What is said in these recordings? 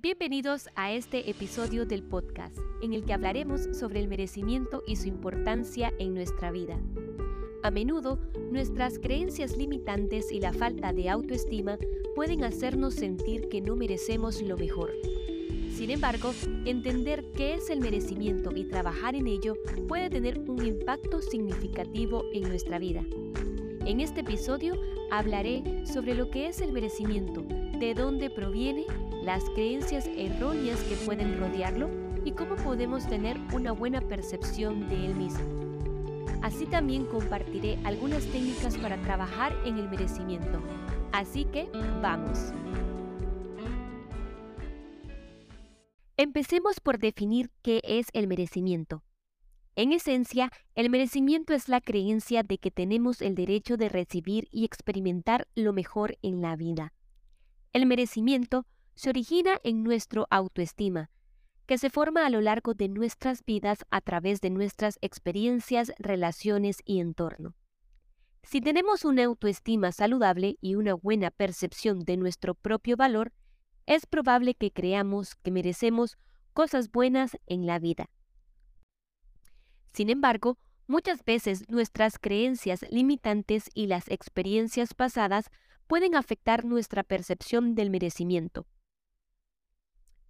Bienvenidos a este episodio del podcast, en el que hablaremos sobre el merecimiento y su importancia en nuestra vida. A menudo, nuestras creencias limitantes y la falta de autoestima pueden hacernos sentir que no merecemos lo mejor. Sin embargo, entender qué es el merecimiento y trabajar en ello puede tener un impacto significativo en nuestra vida. En este episodio hablaré sobre lo que es el merecimiento, de dónde proviene, las creencias erróneas que pueden rodearlo y cómo podemos tener una buena percepción de él mismo. Así también compartiré algunas técnicas para trabajar en el merecimiento. Así que, vamos. Empecemos por definir qué es el merecimiento. En esencia, el merecimiento es la creencia de que tenemos el derecho de recibir y experimentar lo mejor en la vida. El merecimiento se origina en nuestro autoestima, que se forma a lo largo de nuestras vidas a través de nuestras experiencias, relaciones y entorno. Si tenemos una autoestima saludable y una buena percepción de nuestro propio valor, es probable que creamos que merecemos cosas buenas en la vida. Sin embargo, muchas veces nuestras creencias limitantes y las experiencias pasadas pueden afectar nuestra percepción del merecimiento.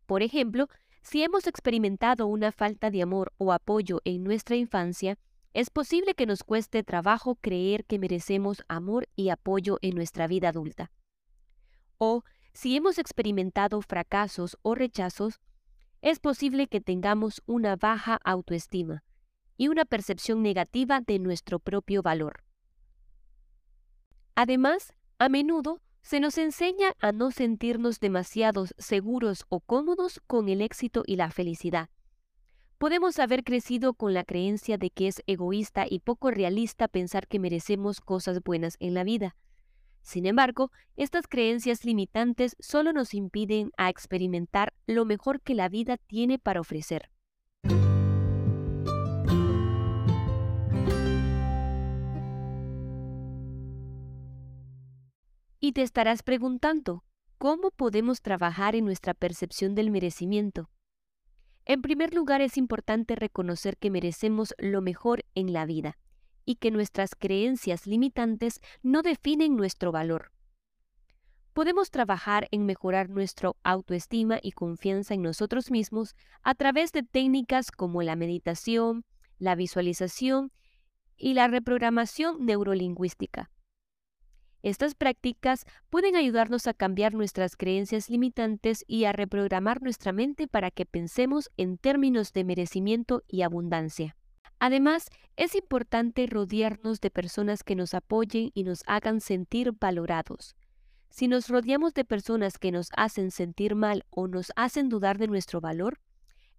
Por ejemplo, si hemos experimentado una falta de amor o apoyo en nuestra infancia, es posible que nos cueste trabajo creer que merecemos amor y apoyo en nuestra vida adulta. O si hemos experimentado fracasos o rechazos, es posible que tengamos una baja autoestima y una percepción negativa de nuestro propio valor. Además, a menudo se nos enseña a no sentirnos demasiado seguros o cómodos con el éxito y la felicidad. Podemos haber crecido con la creencia de que es egoísta y poco realista pensar que merecemos cosas buenas en la vida. Sin embargo, estas creencias limitantes solo nos impiden a experimentar lo mejor que la vida tiene para ofrecer. Y te estarás preguntando, ¿cómo podemos trabajar en nuestra percepción del merecimiento? En primer lugar, es importante reconocer que merecemos lo mejor en la vida y que nuestras creencias limitantes no definen nuestro valor. Podemos trabajar en mejorar nuestra autoestima y confianza en nosotros mismos a través de técnicas como la meditación, la visualización y la reprogramación neurolingüística. Estas prácticas pueden ayudarnos a cambiar nuestras creencias limitantes y a reprogramar nuestra mente para que pensemos en términos de merecimiento y abundancia. Además, es importante rodearnos de personas que nos apoyen y nos hagan sentir valorados. Si nos rodeamos de personas que nos hacen sentir mal o nos hacen dudar de nuestro valor,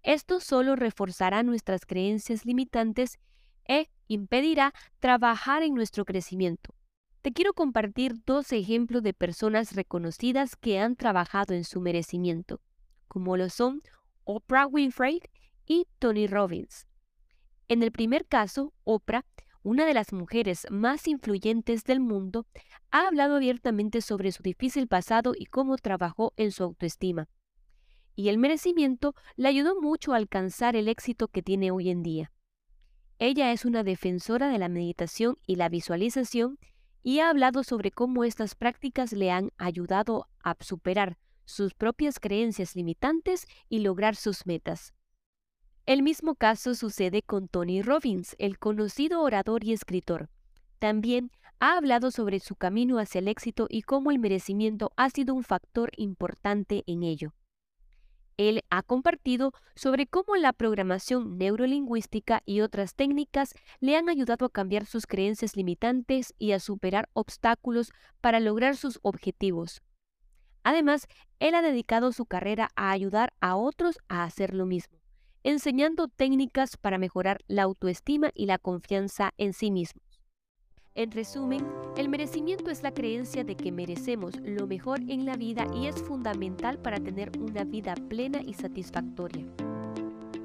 esto solo reforzará nuestras creencias limitantes e impedirá trabajar en nuestro crecimiento. Te quiero compartir dos ejemplos de personas reconocidas que han trabajado en su merecimiento, como lo son Oprah Winfrey y Tony Robbins. En el primer caso, Oprah, una de las mujeres más influyentes del mundo, ha hablado abiertamente sobre su difícil pasado y cómo trabajó en su autoestima. Y el merecimiento le ayudó mucho a alcanzar el éxito que tiene hoy en día. Ella es una defensora de la meditación y la visualización y ha hablado sobre cómo estas prácticas le han ayudado a superar sus propias creencias limitantes y lograr sus metas. El mismo caso sucede con Tony Robbins, el conocido orador y escritor. También ha hablado sobre su camino hacia el éxito y cómo el merecimiento ha sido un factor importante en ello. Él ha compartido sobre cómo la programación neurolingüística y otras técnicas le han ayudado a cambiar sus creencias limitantes y a superar obstáculos para lograr sus objetivos. Además, él ha dedicado su carrera a ayudar a otros a hacer lo mismo, enseñando técnicas para mejorar la autoestima y la confianza en sí mismo. En resumen, el merecimiento es la creencia de que merecemos lo mejor en la vida y es fundamental para tener una vida plena y satisfactoria.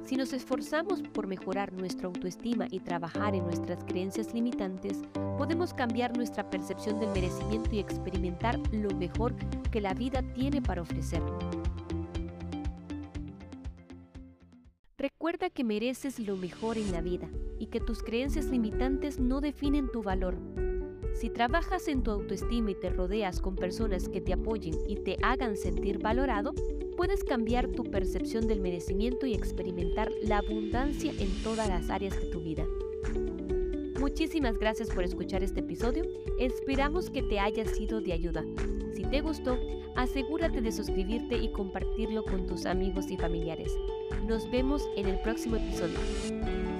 Si nos esforzamos por mejorar nuestra autoestima y trabajar en nuestras creencias limitantes, podemos cambiar nuestra percepción del merecimiento y experimentar lo mejor que la vida tiene para ofrecer. Recuerda que mereces lo mejor en la vida y que tus creencias limitantes no definen tu valor. Si trabajas en tu autoestima y te rodeas con personas que te apoyen y te hagan sentir valorado, puedes cambiar tu percepción del merecimiento y experimentar la abundancia en todas las áreas de tu vida. Muchísimas gracias por escuchar este episodio. Esperamos que te haya sido de ayuda. Si te gustó, asegúrate de suscribirte y compartirlo con tus amigos y familiares. Nos vemos en el próximo episodio.